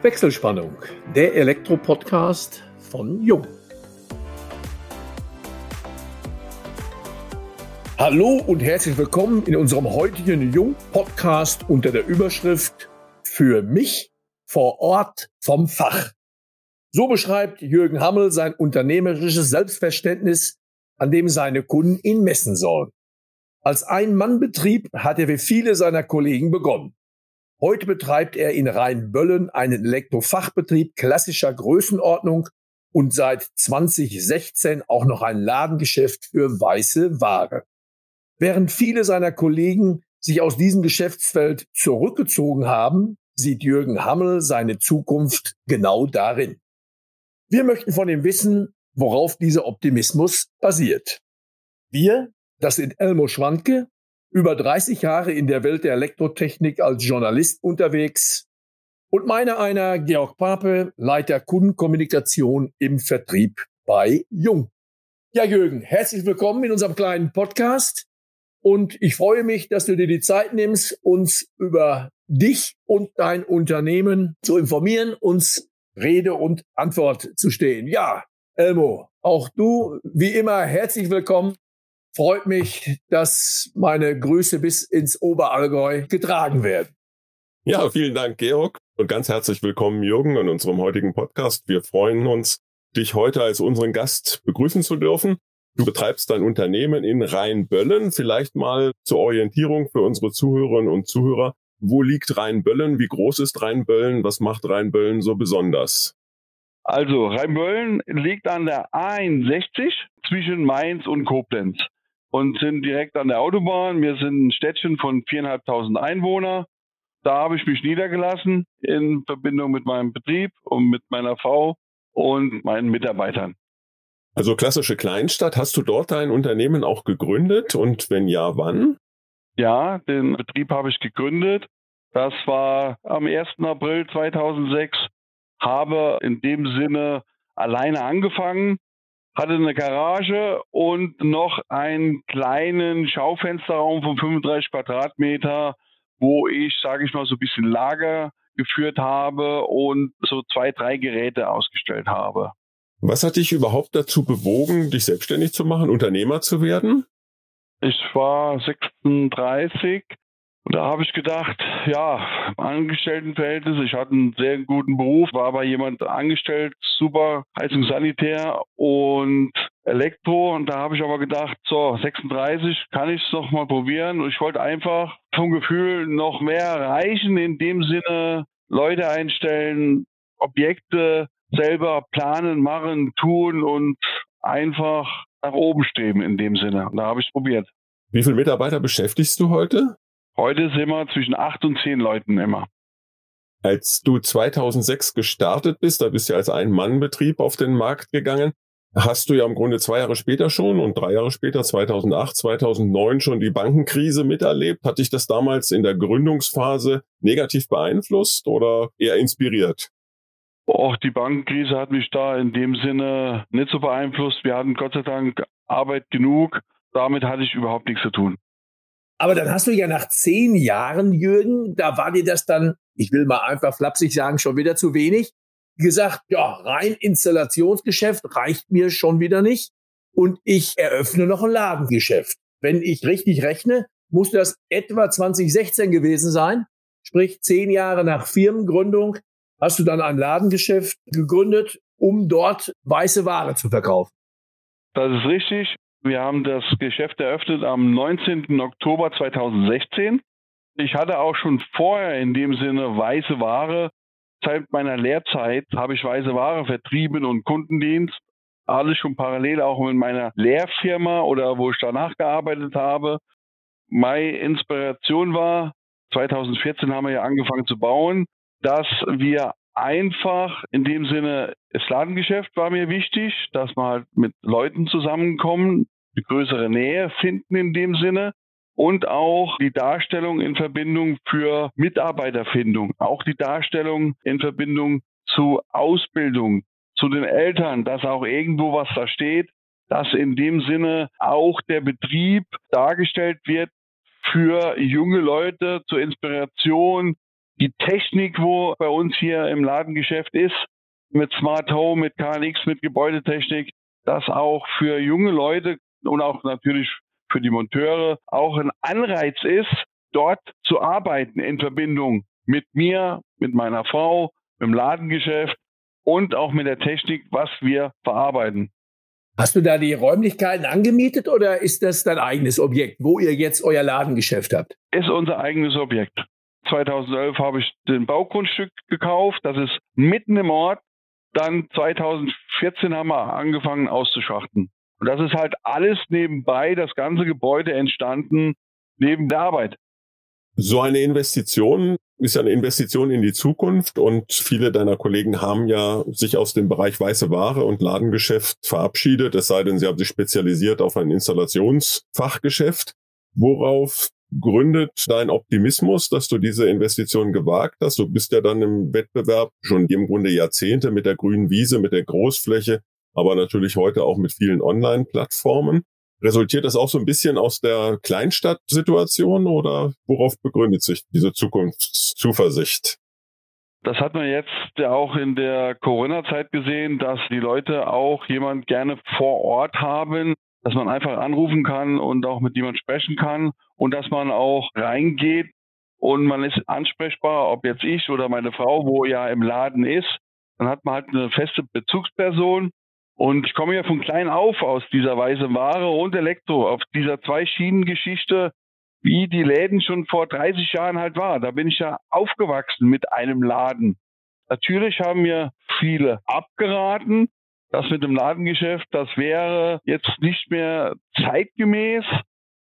Wechselspannung, der Elektro-Podcast von Jung. Hallo und herzlich willkommen in unserem heutigen Jung-Podcast unter der Überschrift Für mich vor Ort vom Fach. So beschreibt Jürgen Hammel sein unternehmerisches Selbstverständnis, an dem seine Kunden ihn messen sollen. Als Ein-Mann-Betrieb hat er wie viele seiner Kollegen begonnen. Heute betreibt er in Rheinböllen einen Elektrofachbetrieb klassischer Größenordnung und seit 2016 auch noch ein Ladengeschäft für weiße Ware. Während viele seiner Kollegen sich aus diesem Geschäftsfeld zurückgezogen haben, sieht Jürgen Hammel seine Zukunft genau darin. Wir möchten von ihm wissen, worauf dieser Optimismus basiert. Wir, das sind Elmo Schwanke, über 30 Jahre in der Welt der Elektrotechnik als Journalist unterwegs und meine einer Georg Pape, Leiter Kundenkommunikation im Vertrieb bei Jung. Ja, Jürgen, herzlich willkommen in unserem kleinen Podcast und ich freue mich, dass du dir die Zeit nimmst, uns über dich und dein Unternehmen zu informieren, uns Rede und Antwort zu stehen. Ja, Elmo, auch du, wie immer, herzlich willkommen freut mich, dass meine Grüße bis ins Oberallgäu getragen werden. Ja, vielen Dank, Georg. Und ganz herzlich willkommen, Jürgen, in unserem heutigen Podcast. Wir freuen uns, dich heute als unseren Gast begrüßen zu dürfen. Du betreibst dein Unternehmen in Rheinböllen. Vielleicht mal zur Orientierung für unsere Zuhörerinnen und Zuhörer. Wo liegt Rheinböllen? Wie groß ist Rheinböllen? Was macht Rheinböllen so besonders? Also, Rheinböllen liegt an der A61 zwischen Mainz und Koblenz und sind direkt an der Autobahn. Wir sind ein Städtchen von viereinhalbtausend Einwohner. Da habe ich mich niedergelassen in Verbindung mit meinem Betrieb und mit meiner Frau und meinen Mitarbeitern. Also klassische Kleinstadt. Hast du dort dein Unternehmen auch gegründet und wenn ja, wann? Ja, den Betrieb habe ich gegründet. Das war am 1. April 2006. Habe in dem Sinne alleine angefangen, hatte eine Garage und noch einen kleinen Schaufensterraum von 35 Quadratmeter, wo ich, sage ich mal, so ein bisschen Lager geführt habe und so zwei, drei Geräte ausgestellt habe. Was hat dich überhaupt dazu bewogen, dich selbstständig zu machen, Unternehmer zu werden? Ich war 36 und da habe ich gedacht, ja, Angestelltenverhältnisse, ich hatte einen sehr guten Beruf, war aber jemand angestellt, super Heizungssanitär und Elektro. Und da habe ich aber gedacht, so, 36 kann ich es noch mal probieren. Und ich wollte einfach vom Gefühl noch mehr erreichen, in dem Sinne Leute einstellen, Objekte selber planen, machen, tun und einfach nach oben streben in dem Sinne. Und da habe ich es probiert. Wie viele Mitarbeiter beschäftigst du heute? Heute sind wir zwischen acht und zehn Leuten immer. Als du 2006 gestartet bist, da bist du als Ein-Mann-Betrieb auf den Markt gegangen, hast du ja im Grunde zwei Jahre später schon und drei Jahre später, 2008, 2009 schon die Bankenkrise miterlebt. Hat dich das damals in der Gründungsphase negativ beeinflusst oder eher inspiriert? Auch die Bankenkrise hat mich da in dem Sinne nicht so beeinflusst. Wir hatten Gott sei Dank Arbeit genug. Damit hatte ich überhaupt nichts zu tun. Aber dann hast du ja nach zehn Jahren, Jürgen, da war dir das dann, ich will mal einfach flapsig sagen, schon wieder zu wenig, gesagt, ja, rein Installationsgeschäft reicht mir schon wieder nicht und ich eröffne noch ein Ladengeschäft. Wenn ich richtig rechne, muss das etwa 2016 gewesen sein, sprich zehn Jahre nach Firmengründung hast du dann ein Ladengeschäft gegründet, um dort weiße Ware zu verkaufen. Das ist richtig. Wir haben das Geschäft eröffnet am 19. Oktober 2016. Ich hatte auch schon vorher in dem Sinne weiße Ware. Seit meiner Lehrzeit habe ich weiße Ware vertrieben und Kundendienst. Alles schon parallel auch mit meiner Lehrfirma oder wo ich danach gearbeitet habe. Meine Inspiration war, 2014 haben wir ja angefangen zu bauen, dass wir einfach in dem Sinne, das Ladengeschäft war mir wichtig, dass wir halt mit Leuten zusammenkommen, die größere Nähe finden in dem Sinne und auch die Darstellung in Verbindung für Mitarbeiterfindung, auch die Darstellung in Verbindung zu Ausbildung, zu den Eltern, dass auch irgendwo was da steht, dass in dem Sinne auch der Betrieb dargestellt wird für junge Leute zur Inspiration, die Technik, wo bei uns hier im Ladengeschäft ist, mit Smart Home, mit KNX, mit Gebäudetechnik, das auch für junge Leute und auch natürlich für die Monteure auch ein Anreiz ist, dort zu arbeiten in Verbindung mit mir, mit meiner Frau, mit dem Ladengeschäft und auch mit der Technik, was wir verarbeiten. Hast du da die Räumlichkeiten angemietet oder ist das dein eigenes Objekt, wo ihr jetzt euer Ladengeschäft habt? Ist unser eigenes Objekt. 2011 habe ich den Baugrundstück gekauft. Das ist mitten im Ort. Dann 2014 haben wir angefangen auszuschachten. Und das ist halt alles nebenbei, das ganze Gebäude entstanden neben der Arbeit. So eine Investition ist eine Investition in die Zukunft und viele deiner Kollegen haben ja sich aus dem Bereich weiße Ware und Ladengeschäft verabschiedet, es sei denn, sie haben sich spezialisiert auf ein Installationsfachgeschäft. Worauf gründet dein Optimismus, dass du diese Investition gewagt hast? Du bist ja dann im Wettbewerb schon im Grunde Jahrzehnte mit der grünen Wiese, mit der Großfläche, aber natürlich heute auch mit vielen Online-Plattformen. Resultiert das auch so ein bisschen aus der Kleinstadtsituation oder worauf begründet sich diese Zukunftszuversicht? Das hat man jetzt ja auch in der Corona-Zeit gesehen, dass die Leute auch jemand gerne vor Ort haben, dass man einfach anrufen kann und auch mit jemand sprechen kann und dass man auch reingeht und man ist ansprechbar, ob jetzt ich oder meine Frau, wo ja im Laden ist, dann hat man halt eine feste Bezugsperson und ich komme ja von klein auf aus dieser weißen Ware und Elektro, auf dieser Zwei-Schienen-Geschichte, wie die Läden schon vor 30 Jahren halt war. Da bin ich ja aufgewachsen mit einem Laden. Natürlich haben mir viele abgeraten, das mit dem Ladengeschäft, das wäre jetzt nicht mehr zeitgemäß.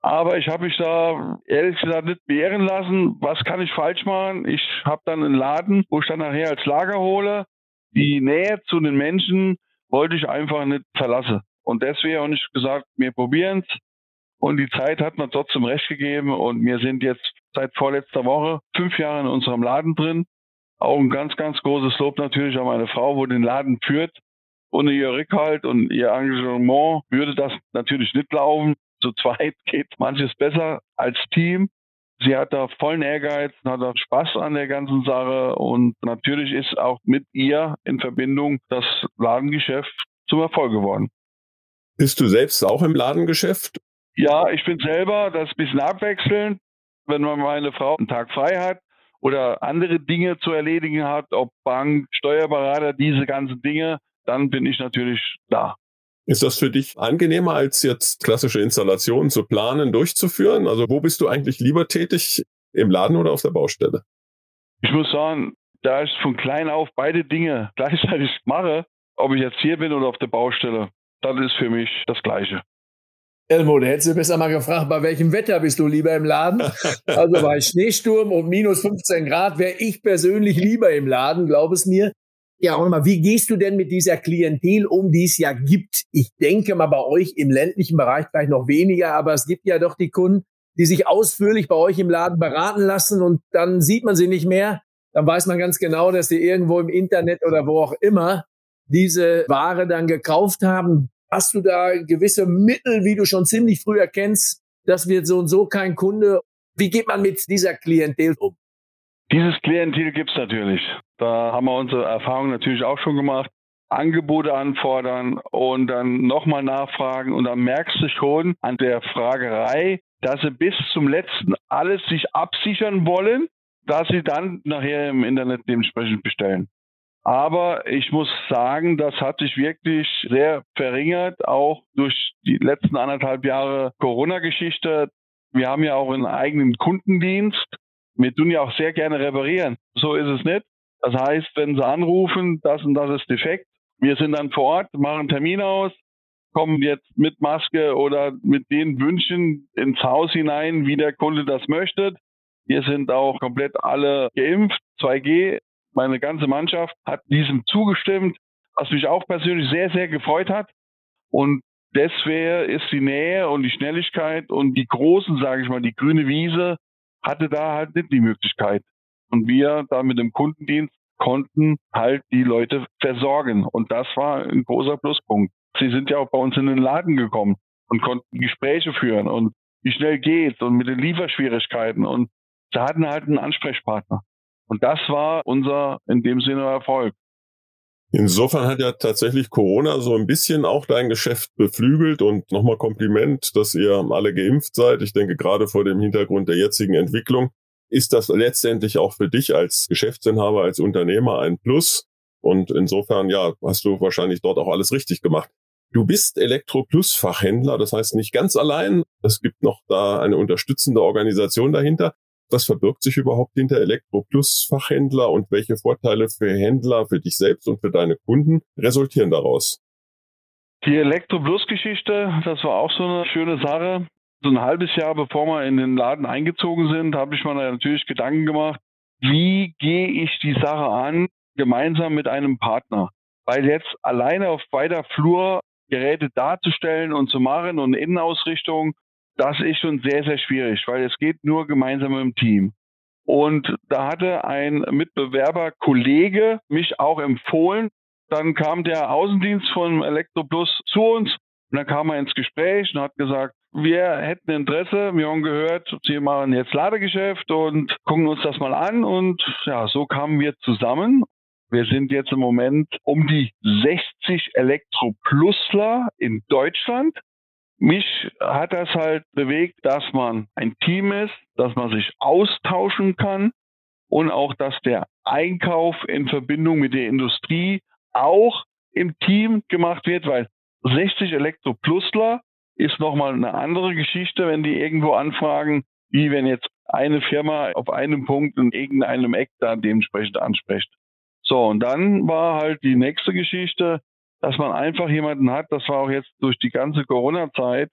Aber ich habe mich da ehrlich gesagt nicht beehren lassen. Was kann ich falsch machen? Ich habe dann einen Laden, wo ich dann nachher als Lager hole. Die Nähe zu den Menschen, wollte ich einfach nicht verlassen. Und deswegen habe ich gesagt, wir probieren es. Und die Zeit hat mir trotzdem recht gegeben. Und wir sind jetzt seit vorletzter Woche fünf Jahre in unserem Laden drin. Auch ein ganz, ganz großes Lob natürlich an meine Frau, wo den Laden führt. Ohne ihr Rückhalt und ihr Engagement würde das natürlich nicht laufen. Zu zweit geht manches besser als Team. Sie hat da vollen Ehrgeiz, hat da Spaß an der ganzen Sache und natürlich ist auch mit ihr in Verbindung das Ladengeschäft zum Erfolg geworden. Bist du selbst auch im Ladengeschäft? Ja, ich bin selber, das ist ein bisschen abwechselnd. Wenn man meine Frau einen Tag frei hat oder andere Dinge zu erledigen hat, ob Bank, Steuerberater, diese ganzen Dinge, dann bin ich natürlich da. Ist das für dich angenehmer, als jetzt klassische Installationen zu planen, durchzuführen? Also wo bist du eigentlich lieber tätig? Im Laden oder auf der Baustelle? Ich muss sagen, da ich von klein auf beide Dinge gleichzeitig mache, ob ich jetzt hier bin oder auf der Baustelle, das ist für mich das Gleiche. Elmo, da hättest du besser mal gefragt, bei welchem Wetter bist du lieber im Laden? Also bei Schneesturm und minus 15 Grad wäre ich persönlich lieber im Laden, glaub es mir. Ja, und mal, wie gehst du denn mit dieser Klientel um, die es ja gibt? Ich denke mal bei euch im ländlichen Bereich vielleicht noch weniger, aber es gibt ja doch die Kunden, die sich ausführlich bei euch im Laden beraten lassen und dann sieht man sie nicht mehr. Dann weiß man ganz genau, dass sie irgendwo im Internet oder wo auch immer diese Ware dann gekauft haben. Hast du da gewisse Mittel, wie du schon ziemlich früh erkennst, das wird so und so kein Kunde? Wie geht man mit dieser Klientel um? Dieses Klientel gibt's natürlich. Da haben wir unsere Erfahrungen natürlich auch schon gemacht. Angebote anfordern und dann nochmal nachfragen und dann merkst du schon an der Fragerei, dass sie bis zum letzten alles sich absichern wollen, dass sie dann nachher im Internet dementsprechend bestellen. Aber ich muss sagen, das hat sich wirklich sehr verringert, auch durch die letzten anderthalb Jahre Corona-Geschichte. Wir haben ja auch einen eigenen Kundendienst. Wir tun ja auch sehr gerne reparieren. So ist es nicht. Das heißt, wenn Sie anrufen, das und das ist defekt, wir sind dann vor Ort, machen einen Termin aus, kommen jetzt mit Maske oder mit den Wünschen ins Haus hinein, wie der Kunde das möchte. Wir sind auch komplett alle geimpft, 2G. Meine ganze Mannschaft hat diesem zugestimmt, was mich auch persönlich sehr, sehr gefreut hat. Und deswegen ist die Nähe und die Schnelligkeit und die großen, sage ich mal, die grüne Wiese hatte da halt nicht die Möglichkeit. Und wir da mit dem Kundendienst konnten halt die Leute versorgen. Und das war ein großer Pluspunkt. Sie sind ja auch bei uns in den Laden gekommen und konnten Gespräche führen und wie schnell geht's und mit den Lieferschwierigkeiten und sie hatten halt einen Ansprechpartner. Und das war unser in dem Sinne Erfolg. Insofern hat ja tatsächlich Corona so ein bisschen auch dein Geschäft beflügelt und nochmal Kompliment, dass ihr alle geimpft seid. Ich denke, gerade vor dem Hintergrund der jetzigen Entwicklung ist das letztendlich auch für dich als Geschäftsinhaber, als Unternehmer ein Plus. Und insofern, ja, hast du wahrscheinlich dort auch alles richtig gemacht. Du bist Elektro Plus Fachhändler, das heißt nicht ganz allein. Es gibt noch da eine unterstützende Organisation dahinter. Was verbirgt sich überhaupt hinter Elektro Plus Fachhändler und welche Vorteile für Händler, für dich selbst und für deine Kunden resultieren daraus? Die Elektro Plus Geschichte, das war auch so eine schöne Sache. So ein halbes Jahr bevor wir in den Laden eingezogen sind, habe ich mir natürlich Gedanken gemacht, wie gehe ich die Sache an, gemeinsam mit einem Partner. Weil jetzt alleine auf weiter Flur Geräte darzustellen und zu machen und Innenausrichtung, das ist schon sehr, sehr schwierig, weil es geht nur gemeinsam im Team. Und da hatte ein Mitbewerber, Kollege, mich auch empfohlen. Dann kam der Außendienst von Elektroplus zu uns und dann kam er ins Gespräch und hat gesagt, wir hätten Interesse, wir haben gehört, Sie machen jetzt Ladegeschäft und gucken uns das mal an. Und ja, so kamen wir zusammen. Wir sind jetzt im Moment um die 60 Elektroplusler in Deutschland. Mich hat das halt bewegt, dass man ein Team ist, dass man sich austauschen kann und auch, dass der Einkauf in Verbindung mit der Industrie auch im Team gemacht wird, weil 60 Elektroplusler ist nochmal eine andere Geschichte, wenn die irgendwo anfragen, wie wenn jetzt eine Firma auf einem Punkt in irgendeinem Eck da dementsprechend anspricht. So, und dann war halt die nächste Geschichte, dass man einfach jemanden hat, das war auch jetzt durch die ganze Corona-Zeit,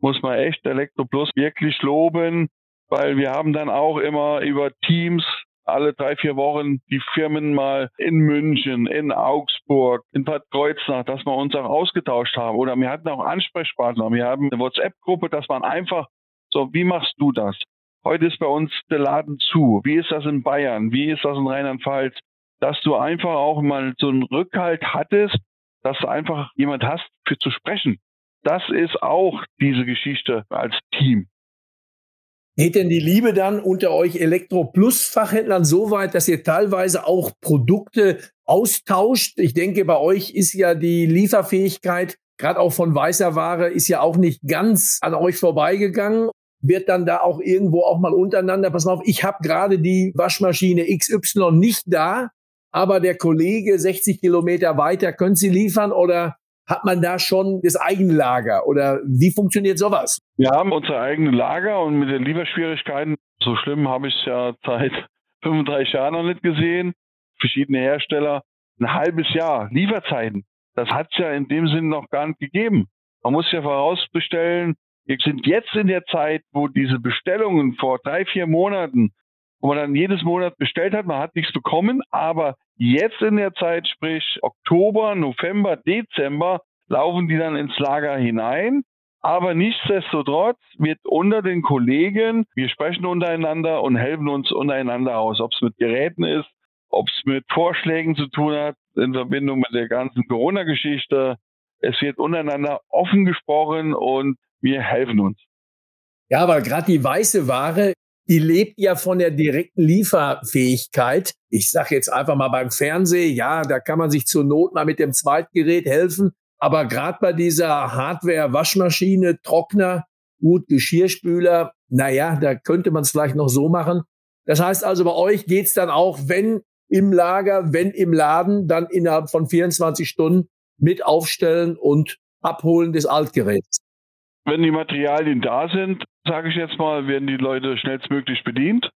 muss man echt Elektroplus wirklich loben, weil wir haben dann auch immer über Teams alle drei, vier Wochen die Firmen mal in München, in Augsburg, in Bad Kreuznach, dass wir uns auch ausgetauscht haben. Oder wir hatten auch Ansprechpartner. Wir haben eine WhatsApp-Gruppe, dass man einfach so, wie machst du das? Heute ist bei uns der Laden zu. Wie ist das in Bayern? Wie ist das in Rheinland-Pfalz? Dass du einfach auch mal so einen Rückhalt hattest, dass du einfach jemand hast, für zu sprechen. Das ist auch diese Geschichte als Team. Geht denn die Liebe dann unter euch Elektro-Plus-Fachhändlern so weit, dass ihr teilweise auch Produkte austauscht? Ich denke, bei euch ist ja die Lieferfähigkeit, gerade auch von weißer Ware, ist ja auch nicht ganz an euch vorbeigegangen. Wird dann da auch irgendwo auch mal untereinander, pass mal auf, ich habe gerade die Waschmaschine XY nicht da aber der Kollege 60 Kilometer weiter, können Sie liefern oder hat man da schon das eigene Lager oder wie funktioniert sowas? Wir haben unser eigenes Lager und mit den Lieferschwierigkeiten, so schlimm habe ich es ja seit 35 Jahren noch nicht gesehen. Verschiedene Hersteller, ein halbes Jahr Lieferzeiten. Das hat es ja in dem Sinne noch gar nicht gegeben. Man muss ja vorausbestellen, wir sind jetzt in der Zeit, wo diese Bestellungen vor drei, vier Monaten, wo man dann jedes Monat bestellt hat, man hat nichts bekommen, aber Jetzt in der Zeit, sprich Oktober, November, Dezember, laufen die dann ins Lager hinein. Aber nichtsdestotrotz wird unter den Kollegen, wir sprechen untereinander und helfen uns untereinander aus, ob es mit Geräten ist, ob es mit Vorschlägen zu tun hat in Verbindung mit der ganzen Corona-Geschichte. Es wird untereinander offen gesprochen und wir helfen uns. Ja, weil gerade die weiße Ware die lebt ja von der direkten Lieferfähigkeit. Ich sage jetzt einfach mal beim Fernsehen, ja, da kann man sich zur Not mal mit dem Zweitgerät helfen. Aber gerade bei dieser Hardware, Waschmaschine, Trockner, gut, Geschirrspüler, naja, da könnte man es vielleicht noch so machen. Das heißt also, bei euch geht's dann auch, wenn im Lager, wenn im Laden, dann innerhalb von 24 Stunden mit aufstellen und abholen des Altgeräts. Wenn die Materialien da sind, sage ich jetzt mal, werden die Leute schnellstmöglich bedient.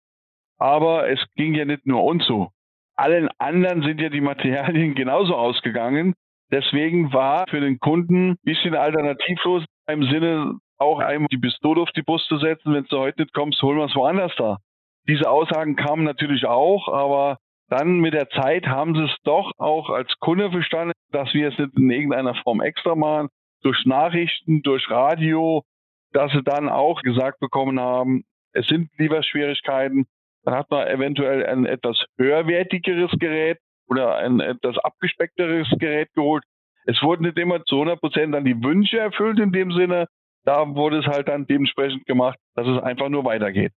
Aber es ging ja nicht nur uns so. Allen anderen sind ja die Materialien genauso ausgegangen. Deswegen war für den Kunden ein bisschen alternativlos im Sinne auch einmal die Pistole auf die Brust zu setzen, wenn du heute nicht kommst, holen wir es woanders da. Diese Aussagen kamen natürlich auch, aber dann mit der Zeit haben sie es doch auch als Kunde verstanden, dass wir es nicht in irgendeiner Form extra machen, durch Nachrichten, durch Radio, dass sie dann auch gesagt bekommen haben, es sind Lieferschwierigkeiten. Dann hat man eventuell ein etwas höherwertigeres Gerät oder ein etwas abgespeckteres Gerät geholt. Es wurden nicht immer zu 100 Prozent dann die Wünsche erfüllt in dem Sinne. Da wurde es halt dann dementsprechend gemacht, dass es einfach nur weitergeht.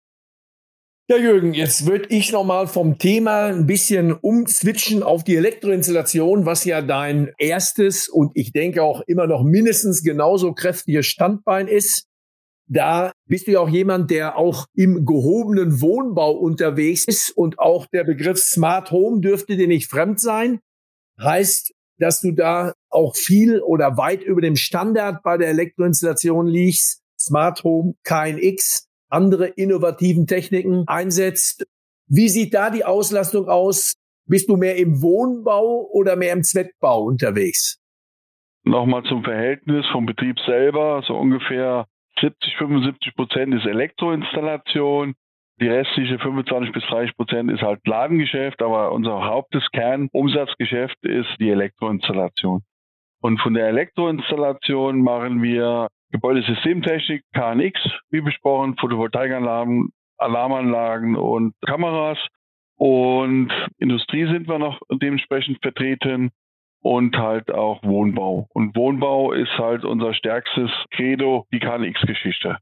Ja, Jürgen, jetzt würde ich nochmal vom Thema ein bisschen umswitchen auf die Elektroinstallation, was ja dein erstes und ich denke auch immer noch mindestens genauso kräftiges Standbein ist. Da bist du ja auch jemand, der auch im gehobenen Wohnbau unterwegs ist und auch der Begriff Smart Home dürfte dir nicht fremd sein. Heißt, dass du da auch viel oder weit über dem Standard bei der Elektroinstallation liegst. Smart Home, KNX, andere innovativen Techniken einsetzt. Wie sieht da die Auslastung aus? Bist du mehr im Wohnbau oder mehr im Zweckbau unterwegs? Nochmal zum Verhältnis vom Betrieb selber, so ungefähr 70, 75 Prozent ist Elektroinstallation. Die restliche 25 bis 30 Prozent ist halt Ladengeschäft, aber unser Haupteskernumsatzgeschäft ist die Elektroinstallation. Und von der Elektroinstallation machen wir Gebäudesystemtechnik, KNX, wie besprochen, Photovoltaikanlagen, Alarmanlagen und Kameras. Und Industrie sind wir noch dementsprechend vertreten und halt auch Wohnbau. Und Wohnbau ist halt unser stärkstes Credo, die KNX-Geschichte.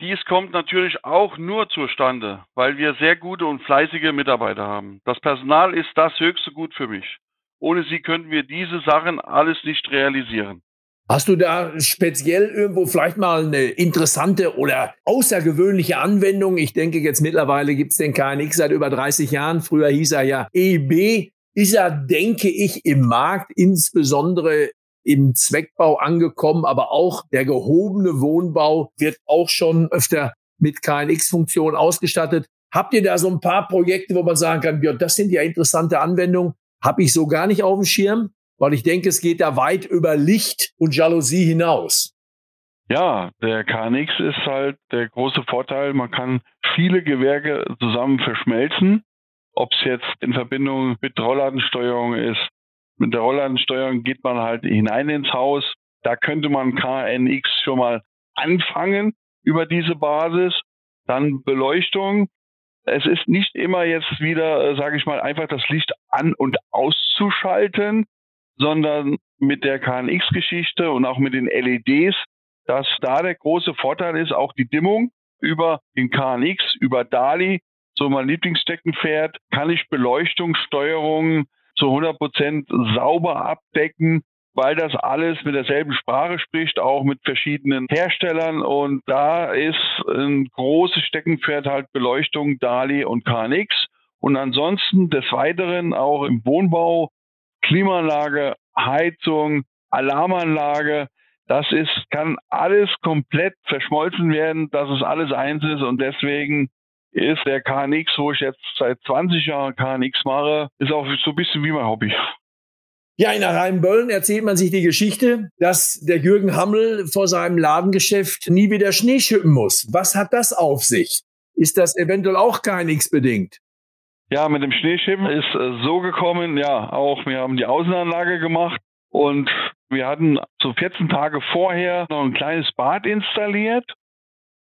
Dies kommt natürlich auch nur zustande, weil wir sehr gute und fleißige Mitarbeiter haben. Das Personal ist das höchste Gut für mich. Ohne sie könnten wir diese Sachen alles nicht realisieren. Hast du da speziell irgendwo vielleicht mal eine interessante oder außergewöhnliche Anwendung? Ich denke, jetzt mittlerweile gibt es den KNX seit über 30 Jahren. Früher hieß er ja EB. Ist er, denke ich, im Markt insbesondere im Zweckbau angekommen, aber auch der gehobene Wohnbau wird auch schon öfter mit KNX-Funktion ausgestattet. Habt ihr da so ein paar Projekte, wo man sagen kann, ja, das sind ja interessante Anwendungen, habe ich so gar nicht auf dem Schirm? Weil ich denke, es geht da weit über Licht und Jalousie hinaus. Ja, der KNX ist halt der große Vorteil, man kann viele Gewerke zusammen verschmelzen, ob es jetzt in Verbindung mit Rollladensteuerung ist. Mit der Rollladensteuerung geht man halt hinein ins Haus. Da könnte man KNX schon mal anfangen über diese Basis. Dann Beleuchtung. Es ist nicht immer jetzt wieder, äh, sage ich mal, einfach das Licht an und auszuschalten, sondern mit der KNX-Geschichte und auch mit den LEDs, dass da der große Vorteil ist, auch die Dimmung über den KNX, über DALI, so mein Lieblingssteckenpferd, kann ich Beleuchtungssteuerung zu 100 Prozent sauber abdecken, weil das alles mit derselben Sprache spricht, auch mit verschiedenen Herstellern. Und da ist ein großes Steckenpferd halt Beleuchtung, DALI und KNX. Und ansonsten des Weiteren auch im Wohnbau Klimaanlage, Heizung, Alarmanlage. Das ist, kann alles komplett verschmolzen werden, dass es alles eins ist und deswegen ist der KNX, wo ich jetzt seit 20 Jahren KNX mache, ist auch so ein bisschen wie mein Hobby. Ja, in Rheinböllen erzählt man sich die Geschichte, dass der Jürgen Hammel vor seinem Ladengeschäft nie wieder Schnee schippen muss. Was hat das auf sich? Ist das eventuell auch KNX bedingt? Ja, mit dem Schneeschippen ist äh, so gekommen, ja, auch wir haben die Außenanlage gemacht und wir hatten so 14 Tage vorher noch ein kleines Bad installiert,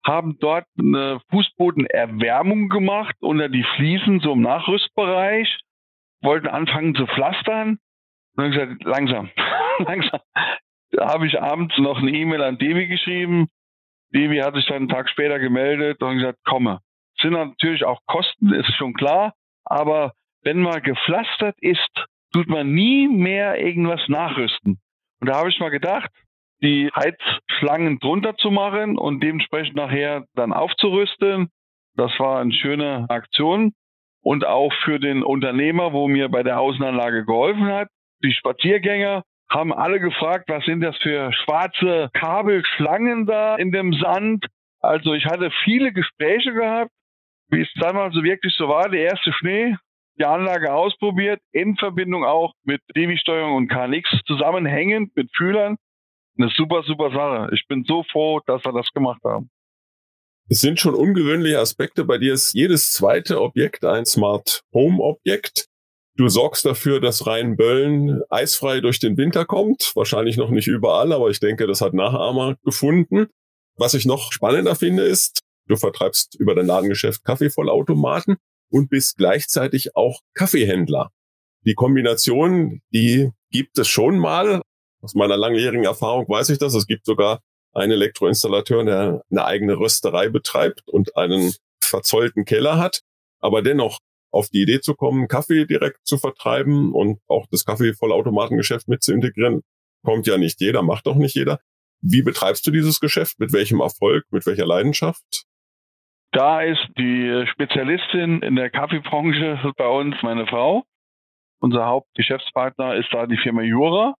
haben dort eine Fußbodenerwärmung gemacht unter die Fliesen, so im Nachrüstbereich, wollten anfangen zu pflastern und dann gesagt, langsam, langsam. Da habe ich abends noch eine E-Mail an Devi geschrieben. Devi hat sich dann einen Tag später gemeldet und gesagt, komme. Sind natürlich auch Kosten, ist schon klar. Aber wenn mal gepflastert ist, tut man nie mehr irgendwas nachrüsten. Und da habe ich mal gedacht, die Heizschlangen drunter zu machen und dementsprechend nachher dann aufzurüsten. Das war eine schöne Aktion. Und auch für den Unternehmer, wo mir bei der Außenanlage geholfen hat. Die Spaziergänger haben alle gefragt, was sind das für schwarze Kabelschlangen da in dem Sand. Also ich hatte viele Gespräche gehabt wie es damals so wirklich so war, der erste Schnee, die Anlage ausprobiert, in Verbindung auch mit Devi-Steuerung und KNX zusammenhängend mit Fühlern. Eine super, super Sache. Ich bin so froh, dass wir das gemacht haben. Es sind schon ungewöhnliche Aspekte. Bei dir ist jedes zweite Objekt ein Smart Home Objekt. Du sorgst dafür, dass Rheinböllen eisfrei durch den Winter kommt. Wahrscheinlich noch nicht überall, aber ich denke, das hat Nachahmer gefunden. Was ich noch spannender finde, ist, Du vertreibst über dein Ladengeschäft Kaffeevollautomaten und bist gleichzeitig auch Kaffeehändler. Die Kombination, die gibt es schon mal. Aus meiner langjährigen Erfahrung weiß ich das. Es gibt sogar einen Elektroinstallateur, der eine eigene Rösterei betreibt und einen verzollten Keller hat. aber dennoch auf die Idee zu kommen, Kaffee direkt zu vertreiben und auch das Kaffee-Vollautomatengeschäft mit zu integrieren, kommt ja nicht jeder, macht doch nicht jeder. Wie betreibst du dieses Geschäft? Mit welchem Erfolg? Mit welcher Leidenschaft? Da ist die Spezialistin in der Kaffeebranche bei uns meine Frau. Unser Hauptgeschäftspartner ist da die Firma Jura.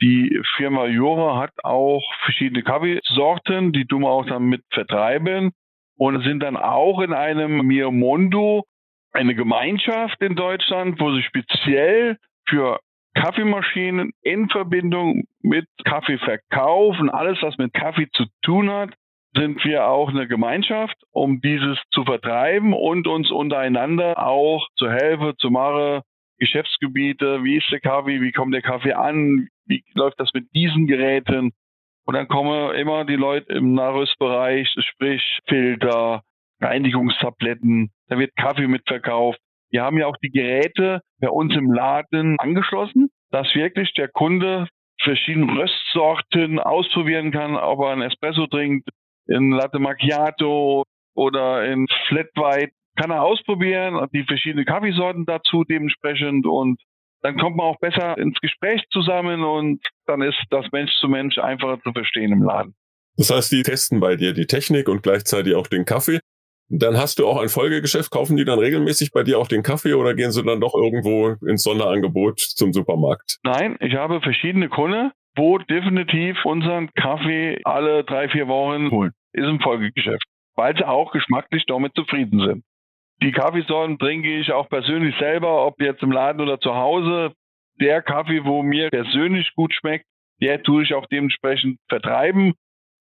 Die Firma Jura hat auch verschiedene Kaffeesorten, die tun wir auch dann mit vertreiben und sind dann auch in einem Miomondo, eine Gemeinschaft in Deutschland, wo sie speziell für Kaffeemaschinen in Verbindung mit Kaffeeverkauf und alles, was mit Kaffee zu tun hat, sind wir auch eine Gemeinschaft, um dieses zu vertreiben und uns untereinander auch zu helfen, zu machen, Geschäftsgebiete, wie ist der Kaffee, wie kommt der Kaffee an, wie läuft das mit diesen Geräten. Und dann kommen immer die Leute im Nahrungsbereich, sprich Filter, Reinigungstabletten, da wird Kaffee mitverkauft. Wir haben ja auch die Geräte bei uns im Laden angeschlossen, dass wirklich der Kunde verschiedene Röstsorten ausprobieren kann, ob er einen Espresso trinkt, in Latte Macchiato oder in Flat White. Kann er ausprobieren, die verschiedenen Kaffeesorten dazu dementsprechend und dann kommt man auch besser ins Gespräch zusammen und dann ist das Mensch zu Mensch einfacher zu verstehen im Laden. Das heißt, die testen bei dir die Technik und gleichzeitig auch den Kaffee. Dann hast du auch ein Folgegeschäft. Kaufen die dann regelmäßig bei dir auch den Kaffee oder gehen sie dann doch irgendwo ins Sonderangebot zum Supermarkt? Nein, ich habe verschiedene Kunden, wo definitiv unseren Kaffee alle drei, vier Wochen holen. Ist ein Folgegeschäft, weil sie auch geschmacklich damit zufrieden sind. Die Kaffeesorten trinke ich auch persönlich selber, ob jetzt im Laden oder zu Hause. Der Kaffee, wo mir persönlich gut schmeckt, der tue ich auch dementsprechend vertreiben.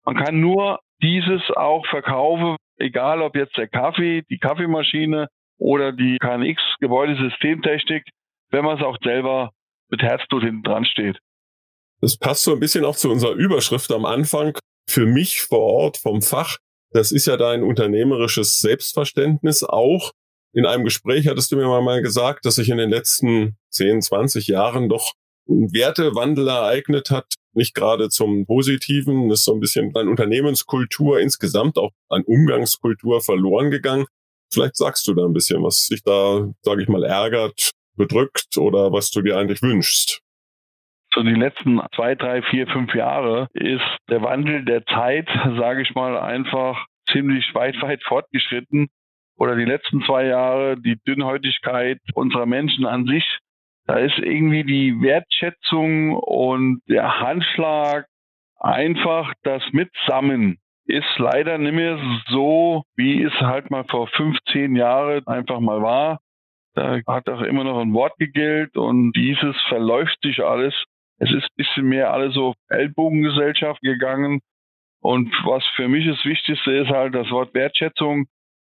Man kann nur dieses auch verkaufen, egal ob jetzt der Kaffee, die Kaffeemaschine oder die KNX Gebäudesystemtechnik, wenn man es auch selber mit Herzblut hinten dran steht. Das passt so ein bisschen auch zu unserer Überschrift am Anfang. Für mich vor Ort vom Fach das ist ja dein unternehmerisches Selbstverständnis auch. In einem Gespräch hattest du mir mal gesagt, dass sich in den letzten 10, 20 Jahren doch ein Wertewandel ereignet hat, nicht gerade zum Positiven. Ist so ein bisschen an Unternehmenskultur insgesamt, auch an Umgangskultur verloren gegangen. Vielleicht sagst du da ein bisschen, was dich da, sage ich mal, ärgert, bedrückt oder was du dir eigentlich wünschst. So die letzten zwei, drei, vier, fünf Jahre ist der Wandel der Zeit, sage ich mal, einfach ziemlich weit, weit fortgeschritten. Oder die letzten zwei Jahre, die Dünnhäutigkeit unserer Menschen an sich, da ist irgendwie die Wertschätzung und der Handschlag einfach das Mitsammen ist leider nicht mehr so, wie es halt mal vor 15 Jahren einfach mal war. Da hat auch immer noch ein Wort gegilt und dieses verläuft sich alles es ist ein bisschen mehr alles so Ellbogengesellschaft gegangen. Und was für mich das Wichtigste ist halt das Wort Wertschätzung.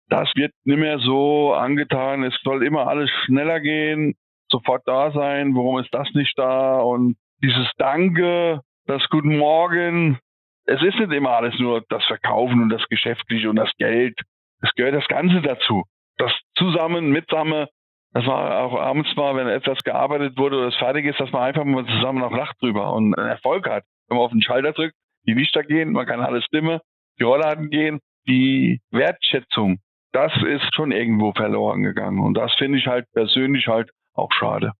Das wird nicht mehr so angetan. Es soll immer alles schneller gehen, sofort da sein. Warum ist das nicht da? Und dieses Danke, das Guten Morgen. Es ist nicht immer alles nur das Verkaufen und das Geschäftliche und das Geld. Es gehört das Ganze dazu. Das Zusammen, Mitsame, das war auch abends mal, wenn etwas gearbeitet wurde oder es fertig ist, dass man einfach mal zusammen noch lacht drüber und einen Erfolg hat. Wenn man auf den Schalter drückt, die Lichter gehen, man kann alles stimmen, die Rollladen gehen, die Wertschätzung, das ist schon irgendwo verloren gegangen. Und das finde ich halt persönlich halt auch schade.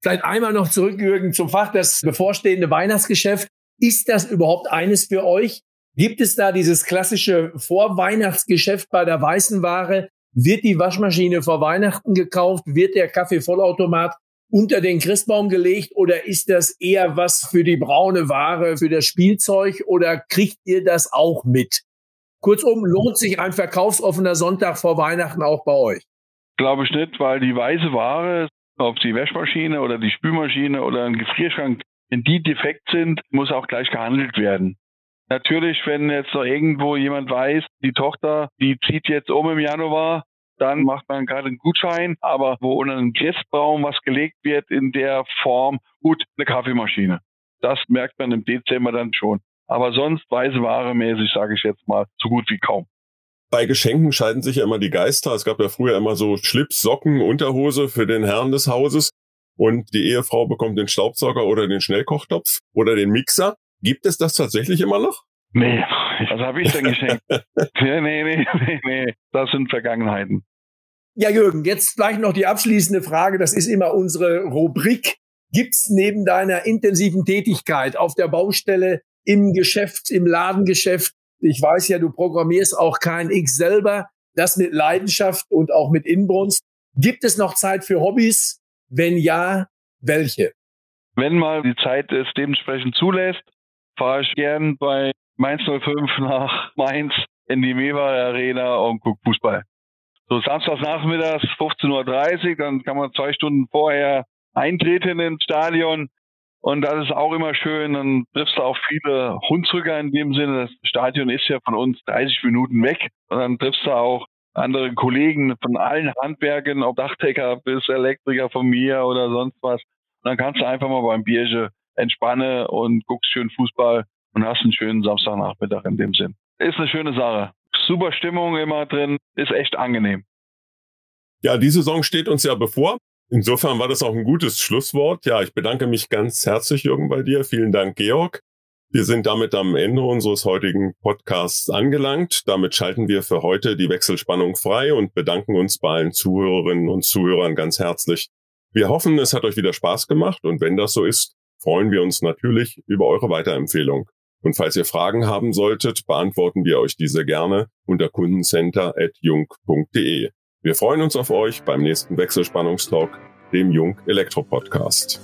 Vielleicht einmal noch zurück, Jürgen, zum Fach das bevorstehende Weihnachtsgeschäft. Ist das überhaupt eines für euch? Gibt es da dieses klassische Vorweihnachtsgeschäft bei der weißen Ware? Wird die Waschmaschine vor Weihnachten gekauft? Wird der Kaffeevollautomat unter den Christbaum gelegt oder ist das eher was für die braune Ware, für das Spielzeug oder kriegt ihr das auch mit? Kurzum, lohnt sich ein verkaufsoffener Sonntag vor Weihnachten auch bei euch? Glaube ich nicht, weil die weiße Ware, ob die Waschmaschine oder die Spülmaschine oder ein Gefrierschrank, wenn die defekt sind, muss auch gleich gehandelt werden. Natürlich, wenn jetzt noch irgendwo jemand weiß, die Tochter, die zieht jetzt um im Januar, dann macht man gerade einen Gutschein, aber wo unter einem Christbaum was gelegt wird in der Form, gut, eine Kaffeemaschine. Das merkt man im Dezember dann schon. Aber sonst weiße Ware mäßig, sage ich jetzt mal, so gut wie kaum. Bei Geschenken scheiden sich ja immer die Geister. Es gab ja früher immer so Schlips, Socken, Unterhose für den Herrn des Hauses und die Ehefrau bekommt den Staubsauger oder den Schnellkochtopf oder den Mixer. Gibt es das tatsächlich immer noch? Nee, was habe ich denn geschenkt? nee, nee, nee, nee, das sind Vergangenheiten. Ja, Jürgen, jetzt gleich noch die abschließende Frage. Das ist immer unsere Rubrik. Gibt's neben deiner intensiven Tätigkeit auf der Baustelle, im Geschäft, im Ladengeschäft, ich weiß ja, du programmierst auch kein X selber, das mit Leidenschaft und auch mit Inbrunst. Gibt es noch Zeit für Hobbys? Wenn ja, welche? Wenn mal die Zeit es dementsprechend zulässt, fahre ich gern bei Mainz 05 nach Mainz in die Mewa Arena und gucke Fußball. So samstags nachmittags 15.30 Uhr, dann kann man zwei Stunden vorher eintreten ins Stadion. Und das ist auch immer schön. Dann triffst du auch viele Hunsrücker in dem Sinne. Das Stadion ist ja von uns 30 Minuten weg. Und dann triffst du auch andere Kollegen von allen Handwerken, ob Dachdecker bis Elektriker von mir oder sonst was. Und dann kannst du einfach mal beim Bierche entspannen und guckst schön Fußball und hast einen schönen Samstagnachmittag in dem Sinn. Ist eine schöne Sache. Super Stimmung immer drin, ist echt angenehm. Ja, die Saison steht uns ja bevor. Insofern war das auch ein gutes Schlusswort. Ja, ich bedanke mich ganz herzlich, Jürgen, bei dir. Vielen Dank, Georg. Wir sind damit am Ende unseres heutigen Podcasts angelangt. Damit schalten wir für heute die Wechselspannung frei und bedanken uns bei allen Zuhörerinnen und Zuhörern ganz herzlich. Wir hoffen, es hat euch wieder Spaß gemacht und wenn das so ist, freuen wir uns natürlich über eure Weiterempfehlung. Und falls ihr Fragen haben solltet, beantworten wir euch diese gerne unter kundencenter.jung.de. Wir freuen uns auf euch beim nächsten Wechselspannungstalk, dem Jung Elektro Podcast.